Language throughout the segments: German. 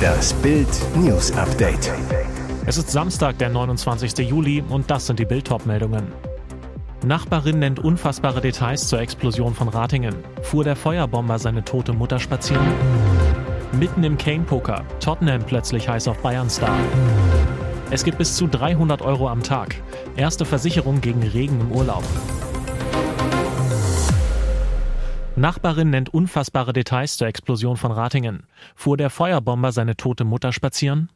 Das Bild News Update. Es ist Samstag, der 29. Juli und das sind die Bild meldungen Nachbarin nennt unfassbare Details zur Explosion von Ratingen. Fuhr der Feuerbomber seine tote Mutter spazieren? Mitten im Kane-Poker. Tottenham plötzlich heiß auf Bayern-Star. Es gibt bis zu 300 Euro am Tag. Erste Versicherung gegen Regen im Urlaub. Nachbarin nennt unfassbare Details zur Explosion von Ratingen. Fuhr der Feuerbomber seine tote Mutter spazieren?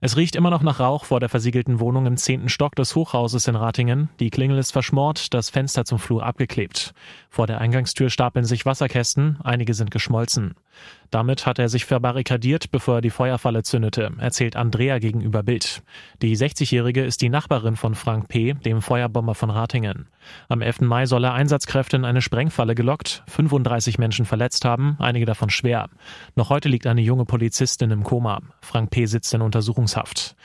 Es riecht immer noch nach Rauch vor der versiegelten Wohnung im zehnten Stock des Hochhauses in Ratingen. Die Klingel ist verschmort, das Fenster zum Flur abgeklebt. Vor der Eingangstür stapeln sich Wasserkästen, einige sind geschmolzen. Damit hat er sich verbarrikadiert, bevor er die Feuerfalle zündete, erzählt Andrea gegenüber Bild. Die 60-Jährige ist die Nachbarin von Frank P., dem Feuerbomber von Ratingen. Am 11. Mai soll er Einsatzkräfte in eine Sprengfalle gelockt, 35 Menschen verletzt haben, einige davon schwer. Noch heute liegt eine junge Polizistin im Koma. Frank P. sitzt in Untersuchungshaft.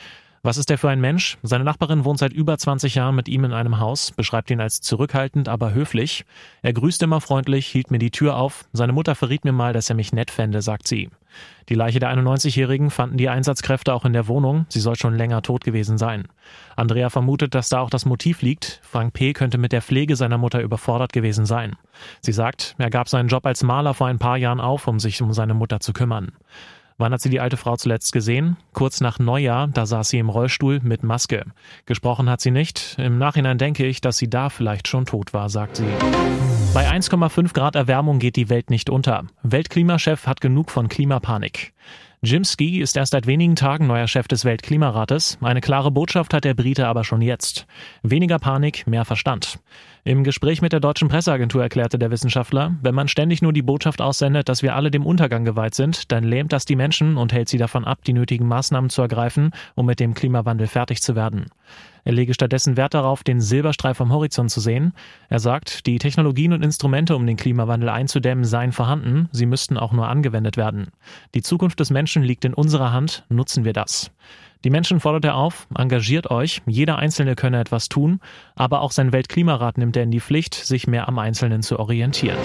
Was ist er für ein Mensch? Seine Nachbarin wohnt seit über 20 Jahren mit ihm in einem Haus, beschreibt ihn als zurückhaltend, aber höflich. Er grüßt immer freundlich, hielt mir die Tür auf. Seine Mutter verriet mir mal, dass er mich nett fände, sagt sie. Die Leiche der 91-Jährigen fanden die Einsatzkräfte auch in der Wohnung. Sie soll schon länger tot gewesen sein. Andrea vermutet, dass da auch das Motiv liegt. Frank P. könnte mit der Pflege seiner Mutter überfordert gewesen sein. Sie sagt, er gab seinen Job als Maler vor ein paar Jahren auf, um sich um seine Mutter zu kümmern. Wann hat sie die alte Frau zuletzt gesehen? Kurz nach Neujahr, da saß sie im Rollstuhl mit Maske. Gesprochen hat sie nicht. Im Nachhinein denke ich, dass sie da vielleicht schon tot war, sagt sie. Bei 1,5 Grad Erwärmung geht die Welt nicht unter. Weltklimachef hat genug von Klimapanik. Jim Ski ist erst seit wenigen Tagen neuer Chef des Weltklimarates. Eine klare Botschaft hat der Brite aber schon jetzt. Weniger Panik, mehr Verstand. Im Gespräch mit der deutschen Presseagentur erklärte der Wissenschaftler, wenn man ständig nur die Botschaft aussendet, dass wir alle dem Untergang geweiht sind, dann lähmt das die Menschen und hält sie davon ab, die nötigen Maßnahmen zu ergreifen, um mit dem Klimawandel fertig zu werden. Er lege stattdessen Wert darauf, den Silberstreif am Horizont zu sehen. Er sagt, die Technologien und Instrumente, um den Klimawandel einzudämmen, seien vorhanden, sie müssten auch nur angewendet werden. Die Zukunft des Menschen liegt in unserer Hand, nutzen wir das. Die Menschen fordert er auf, engagiert euch, jeder Einzelne könne etwas tun, aber auch sein Weltklimarat nimmt er in die Pflicht, sich mehr am Einzelnen zu orientieren.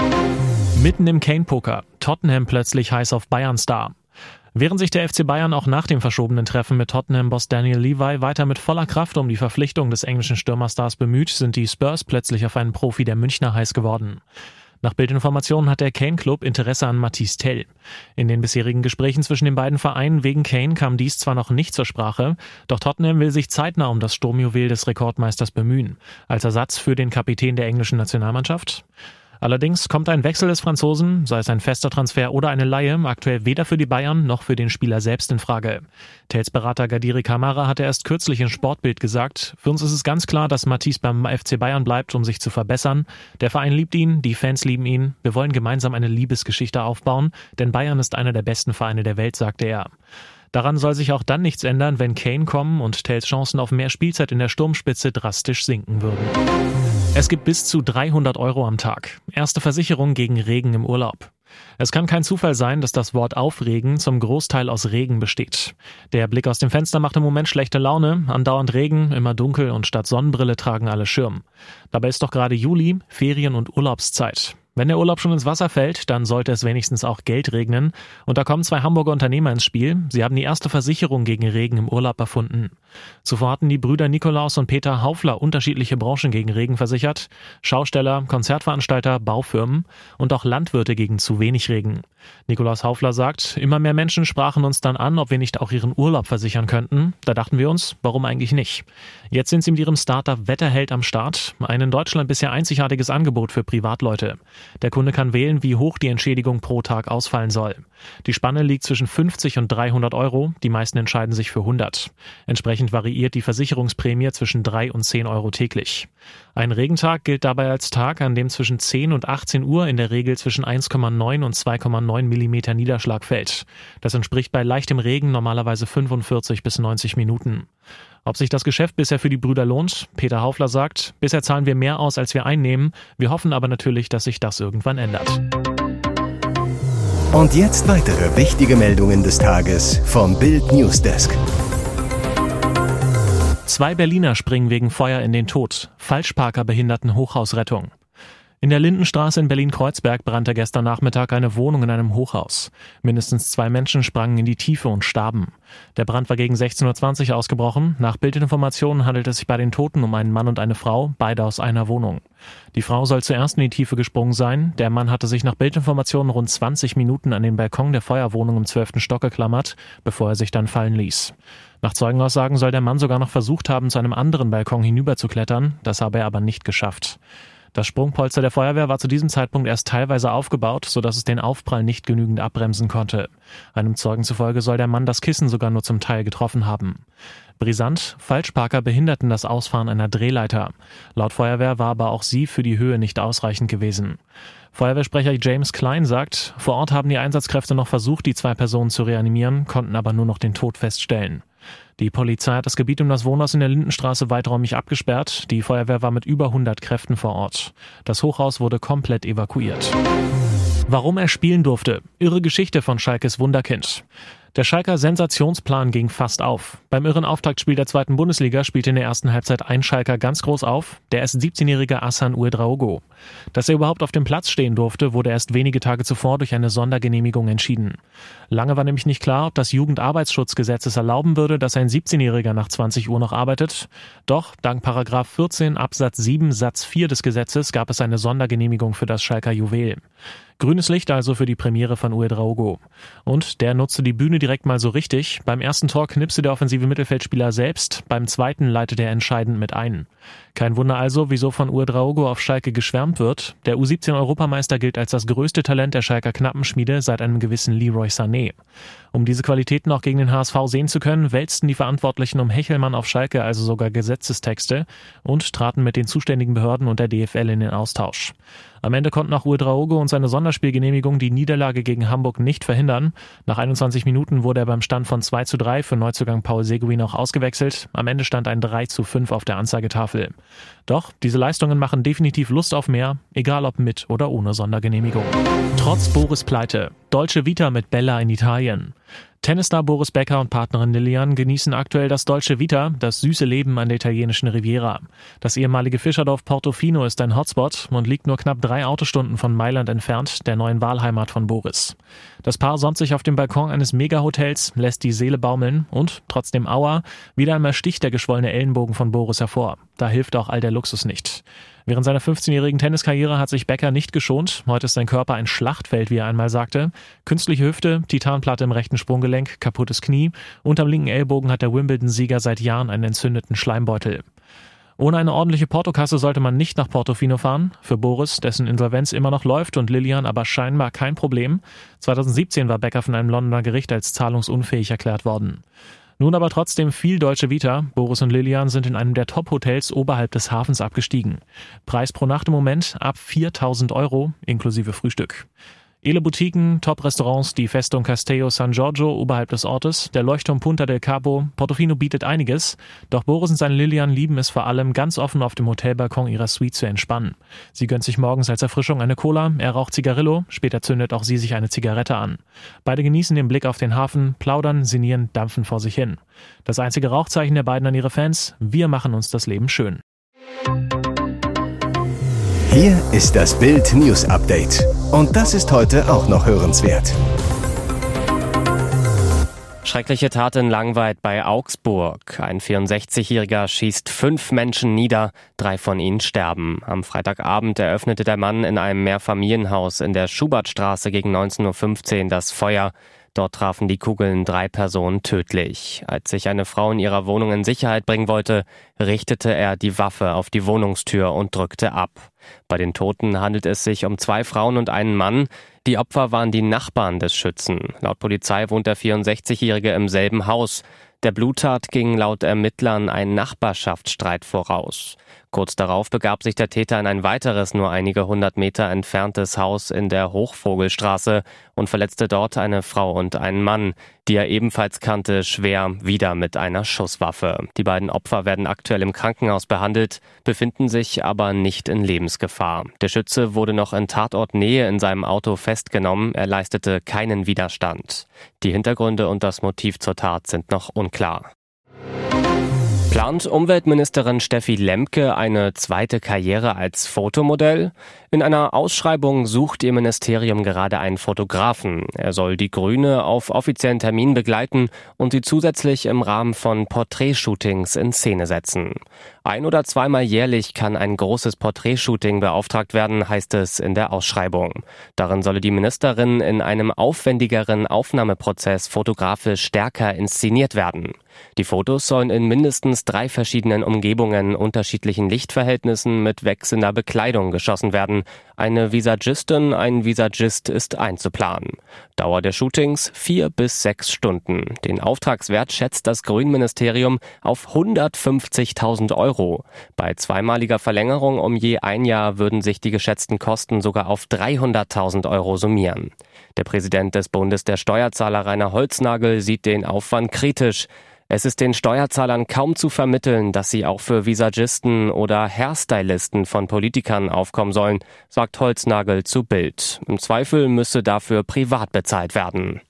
Mitten im Kane-Poker, Tottenham plötzlich heiß auf Bayern-Star. Während sich der FC Bayern auch nach dem verschobenen Treffen mit Tottenham-Boss Daniel Levi weiter mit voller Kraft um die Verpflichtung des englischen Stürmerstars bemüht, sind die Spurs plötzlich auf einen Profi der Münchner heiß geworden. Nach Bildinformationen hat der Kane Club Interesse an Matisse Tell. In den bisherigen Gesprächen zwischen den beiden Vereinen wegen Kane kam dies zwar noch nicht zur Sprache, doch Tottenham will sich zeitnah um das Sturmjuwel des Rekordmeisters bemühen. Als Ersatz für den Kapitän der englischen Nationalmannschaft? Allerdings kommt ein Wechsel des Franzosen, sei es ein fester Transfer oder eine Laie, aktuell weder für die Bayern noch für den Spieler selbst in Frage. Tels Berater Gadiri Kamara hatte erst kürzlich in Sportbild gesagt, für uns ist es ganz klar, dass Matisse beim FC Bayern bleibt, um sich zu verbessern. Der Verein liebt ihn, die Fans lieben ihn. Wir wollen gemeinsam eine Liebesgeschichte aufbauen, denn Bayern ist einer der besten Vereine der Welt, sagte er. Daran soll sich auch dann nichts ändern, wenn Kane kommen und Tels Chancen auf mehr Spielzeit in der Sturmspitze drastisch sinken würden. Es gibt bis zu 300 Euro am Tag. Erste Versicherung gegen Regen im Urlaub. Es kann kein Zufall sein, dass das Wort Aufregen zum Großteil aus Regen besteht. Der Blick aus dem Fenster macht im Moment schlechte Laune, andauernd Regen, immer dunkel und statt Sonnenbrille tragen alle Schirm. Dabei ist doch gerade Juli, Ferien- und Urlaubszeit. Wenn der Urlaub schon ins Wasser fällt, dann sollte es wenigstens auch Geld regnen. Und da kommen zwei Hamburger Unternehmer ins Spiel. Sie haben die erste Versicherung gegen Regen im Urlaub erfunden. Zuvor hatten die Brüder Nikolaus und Peter Haufler unterschiedliche Branchen gegen Regen versichert. Schausteller, Konzertveranstalter, Baufirmen und auch Landwirte gegen zu wenig Regen. Nikolaus Haufler sagt, immer mehr Menschen sprachen uns dann an, ob wir nicht auch ihren Urlaub versichern könnten. Da dachten wir uns, warum eigentlich nicht? Jetzt sind sie mit ihrem Startup Wetterheld am Start. Ein in Deutschland bisher einzigartiges Angebot für Privatleute. Der Kunde kann wählen, wie hoch die Entschädigung pro Tag ausfallen soll. Die Spanne liegt zwischen 50 und 300 Euro, die meisten entscheiden sich für 100. Entsprechend variiert die Versicherungsprämie zwischen 3 und 10 Euro täglich. Ein Regentag gilt dabei als Tag, an dem zwischen 10 und 18 Uhr in der Regel zwischen 1,9 und 2,9 Millimeter Niederschlag fällt. Das entspricht bei leichtem Regen normalerweise 45 bis 90 Minuten. Ob sich das Geschäft bisher für die Brüder lohnt? Peter Haufler sagt, bisher zahlen wir mehr aus, als wir einnehmen. Wir hoffen aber natürlich, dass sich das irgendwann ändert. Und jetzt weitere wichtige Meldungen des Tages vom Bild Newsdesk. Zwei Berliner springen wegen Feuer in den Tod. Falschparker behinderten Hochhausrettung. In der Lindenstraße in Berlin-Kreuzberg brannte gestern Nachmittag eine Wohnung in einem Hochhaus. Mindestens zwei Menschen sprangen in die Tiefe und starben. Der Brand war gegen 16.20 Uhr ausgebrochen. Nach Bildinformationen handelt es sich bei den Toten um einen Mann und eine Frau, beide aus einer Wohnung. Die Frau soll zuerst in die Tiefe gesprungen sein. Der Mann hatte sich nach Bildinformationen rund 20 Minuten an den Balkon der Feuerwohnung im 12. Stock geklammert, bevor er sich dann fallen ließ. Nach Zeugenaussagen soll der Mann sogar noch versucht haben, zu einem anderen Balkon hinüberzuklettern. Das habe er aber nicht geschafft. Das Sprungpolster der Feuerwehr war zu diesem Zeitpunkt erst teilweise aufgebaut, sodass es den Aufprall nicht genügend abbremsen konnte. Einem Zeugen zufolge soll der Mann das Kissen sogar nur zum Teil getroffen haben. Brisant, Falschparker behinderten das Ausfahren einer Drehleiter. Laut Feuerwehr war aber auch sie für die Höhe nicht ausreichend gewesen. Feuerwehrsprecher James Klein sagt, vor Ort haben die Einsatzkräfte noch versucht, die zwei Personen zu reanimieren, konnten aber nur noch den Tod feststellen. Die Polizei hat das Gebiet um das Wohnhaus in der Lindenstraße weiträumig abgesperrt. Die Feuerwehr war mit über 100 Kräften vor Ort. Das Hochhaus wurde komplett evakuiert. Warum er spielen durfte. Irre Geschichte von Schalkes Wunderkind. Der Schalker Sensationsplan ging fast auf. Beim irren Auftaktspiel der zweiten Bundesliga spielte in der ersten Halbzeit ein Schalker ganz groß auf, der erst 17-jährige Assan Uedraogo. Dass er überhaupt auf dem Platz stehen durfte, wurde erst wenige Tage zuvor durch eine Sondergenehmigung entschieden. Lange war nämlich nicht klar, ob das Jugendarbeitsschutzgesetz es erlauben würde, dass ein 17-Jähriger nach 20 Uhr noch arbeitet. Doch dank Paragraph 14 Absatz 7 Satz 4 des Gesetzes gab es eine Sondergenehmigung für das Schalker Juwel. Grünes Licht also für die Premiere von Uedraogo. Und der nutzte die Bühne direkt mal so richtig. Beim ersten Tor knipste der offensive Mittelfeldspieler selbst, beim zweiten leitet er entscheidend mit ein. Kein Wunder also, wieso von Uedraogo auf Schalke geschwärmt wird. Der U17-Europameister gilt als das größte Talent der Schalker Knappenschmiede seit einem gewissen Leroy Sané. Um diese Qualitäten auch gegen den HSV sehen zu können, wälzten die Verantwortlichen um Hechelmann auf Schalke also sogar Gesetzestexte und traten mit den zuständigen Behörden und der DFL in den Austausch. Am Ende konnten auch Uedraogo und seine Sonderspielgenehmigung die Niederlage gegen Hamburg nicht verhindern. Nach 21 Minuten wurde er beim Stand von 2 zu 3 für Neuzugang Paul Seguin auch ausgewechselt. Am Ende stand ein 3 zu 5 auf der Anzeigetafel. Doch diese Leistungen machen definitiv Lust auf mehr, egal ob mit oder ohne Sondergenehmigung. Trotz Boris Pleite. Deutsche Vita mit Bella in Italien. Tennisstar Boris Becker und Partnerin Lilian genießen aktuell das Dolce Vita, das süße Leben an der italienischen Riviera. Das ehemalige Fischerdorf Portofino ist ein Hotspot und liegt nur knapp drei Autostunden von Mailand entfernt, der neuen Wahlheimat von Boris. Das Paar sonnt sich auf dem Balkon eines Megahotels, lässt die Seele baumeln und, trotzdem Aua, wieder einmal sticht der geschwollene Ellenbogen von Boris hervor. Da hilft auch all der Luxus nicht. Während seiner 15-jährigen Tenniskarriere hat sich Becker nicht geschont. Heute ist sein Körper ein Schlachtfeld, wie er einmal sagte. Künstliche Hüfte, Titanplatte im rechten Sprunggelenk, kaputtes Knie. Unterm linken Ellbogen hat der Wimbledon-Sieger seit Jahren einen entzündeten Schleimbeutel. Ohne eine ordentliche Portokasse sollte man nicht nach Portofino fahren. Für Boris, dessen Insolvenz immer noch läuft und Lilian aber scheinbar kein Problem. 2017 war Becker von einem Londoner Gericht als zahlungsunfähig erklärt worden. Nun aber trotzdem viel deutsche Vita. Boris und Lilian sind in einem der Top-Hotels oberhalb des Hafens abgestiegen. Preis pro Nacht im Moment ab 4000 Euro inklusive Frühstück. Ele Boutiquen, Top-Restaurants, die Festung Castello San Giorgio oberhalb des Ortes, der Leuchtturm Punta del Capo, Portofino bietet einiges, doch Boris und seine Lilian lieben es vor allem, ganz offen auf dem Hotelbalkon ihrer Suite zu entspannen. Sie gönnt sich morgens als Erfrischung eine Cola, er raucht Zigarillo, später zündet auch sie sich eine Zigarette an. Beide genießen den Blick auf den Hafen, plaudern, sinnieren, dampfen vor sich hin. Das einzige Rauchzeichen der beiden an ihre Fans, wir machen uns das Leben schön. Hier ist das Bild News Update. Und das ist heute auch noch hörenswert. Schreckliche Tat in Langweid bei Augsburg. Ein 64-Jähriger schießt fünf Menschen nieder, drei von ihnen sterben. Am Freitagabend eröffnete der Mann in einem Mehrfamilienhaus in der Schubertstraße gegen 19.15 Uhr das Feuer. Dort trafen die Kugeln drei Personen tödlich. Als sich eine Frau in ihrer Wohnung in Sicherheit bringen wollte, richtete er die Waffe auf die Wohnungstür und drückte ab. Bei den Toten handelt es sich um zwei Frauen und einen Mann. Die Opfer waren die Nachbarn des Schützen. Laut Polizei wohnt der 64-Jährige im selben Haus. Der Bluttat ging laut Ermittlern ein Nachbarschaftsstreit voraus. Kurz darauf begab sich der Täter in ein weiteres, nur einige hundert Meter entferntes Haus in der Hochvogelstraße und verletzte dort eine Frau und einen Mann, die er ebenfalls kannte, schwer wieder mit einer Schusswaffe. Die beiden Opfer werden aktuell im Krankenhaus behandelt, befinden sich aber nicht in Lebensgefahr. Der Schütze wurde noch in Tatortnähe in seinem Auto festgenommen, er leistete keinen Widerstand. Die Hintergründe und das Motiv zur Tat sind noch unklar klar. Plant Umweltministerin Steffi Lemke eine zweite Karriere als Fotomodell? In einer Ausschreibung sucht ihr Ministerium gerade einen Fotografen. Er soll die Grüne auf offiziellen Termin begleiten und sie zusätzlich im Rahmen von Porträtshootings in Szene setzen. Ein oder zweimal jährlich kann ein großes Porträtshooting beauftragt werden, heißt es in der Ausschreibung. Darin solle die Ministerin in einem aufwendigeren Aufnahmeprozess fotografisch stärker inszeniert werden. Die Fotos sollen in mindestens drei verschiedenen Umgebungen, unterschiedlichen Lichtverhältnissen mit wechselnder Bekleidung geschossen werden. Eine Visagistin, ein Visagist ist einzuplanen. Dauer der Shootings vier bis sechs Stunden. Den Auftragswert schätzt das Grünministerium auf 150.000 Euro. Bei zweimaliger Verlängerung um je ein Jahr würden sich die geschätzten Kosten sogar auf 300.000 Euro summieren. Der Präsident des Bundes der Steuerzahler Rainer Holznagel sieht den Aufwand kritisch. Es ist den Steuerzahlern kaum zu vermitteln, dass sie auch für Visagisten oder Hairstylisten von Politikern aufkommen sollen, sagt Holznagel zu Bild. Im Zweifel müsse dafür privat bezahlt werden.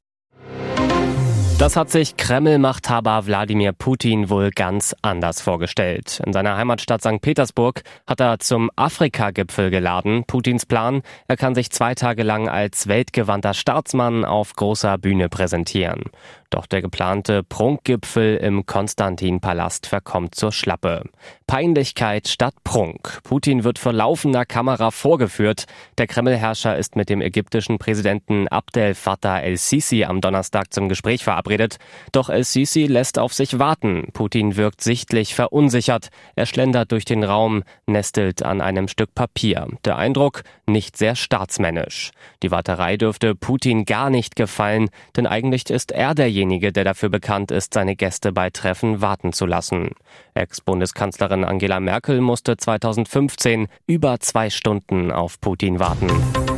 Das hat sich Kreml-Machthaber Wladimir Putin wohl ganz anders vorgestellt. In seiner Heimatstadt St. Petersburg hat er zum Afrika-Gipfel geladen. Putins Plan, er kann sich zwei Tage lang als weltgewandter Staatsmann auf großer Bühne präsentieren. Doch der geplante Prunkgipfel im Konstantin-Palast verkommt zur Schlappe. Peinlichkeit statt Prunk. Putin wird vor laufender Kamera vorgeführt. Der Kremlherrscher ist mit dem ägyptischen Präsidenten Abdel Fattah el-Sisi am Donnerstag zum Gespräch verabredet. Doch el-Sisi lässt auf sich warten. Putin wirkt sichtlich verunsichert. Er schlendert durch den Raum, nestelt an einem Stück Papier. Der Eindruck nicht sehr staatsmännisch. Die Warterei dürfte Putin gar nicht gefallen, denn eigentlich ist er derjenige, der dafür bekannt ist, seine Gäste bei Treffen warten zu lassen. Ex-Bundeskanzlerin Angela Merkel musste 2015 über zwei Stunden auf Putin warten.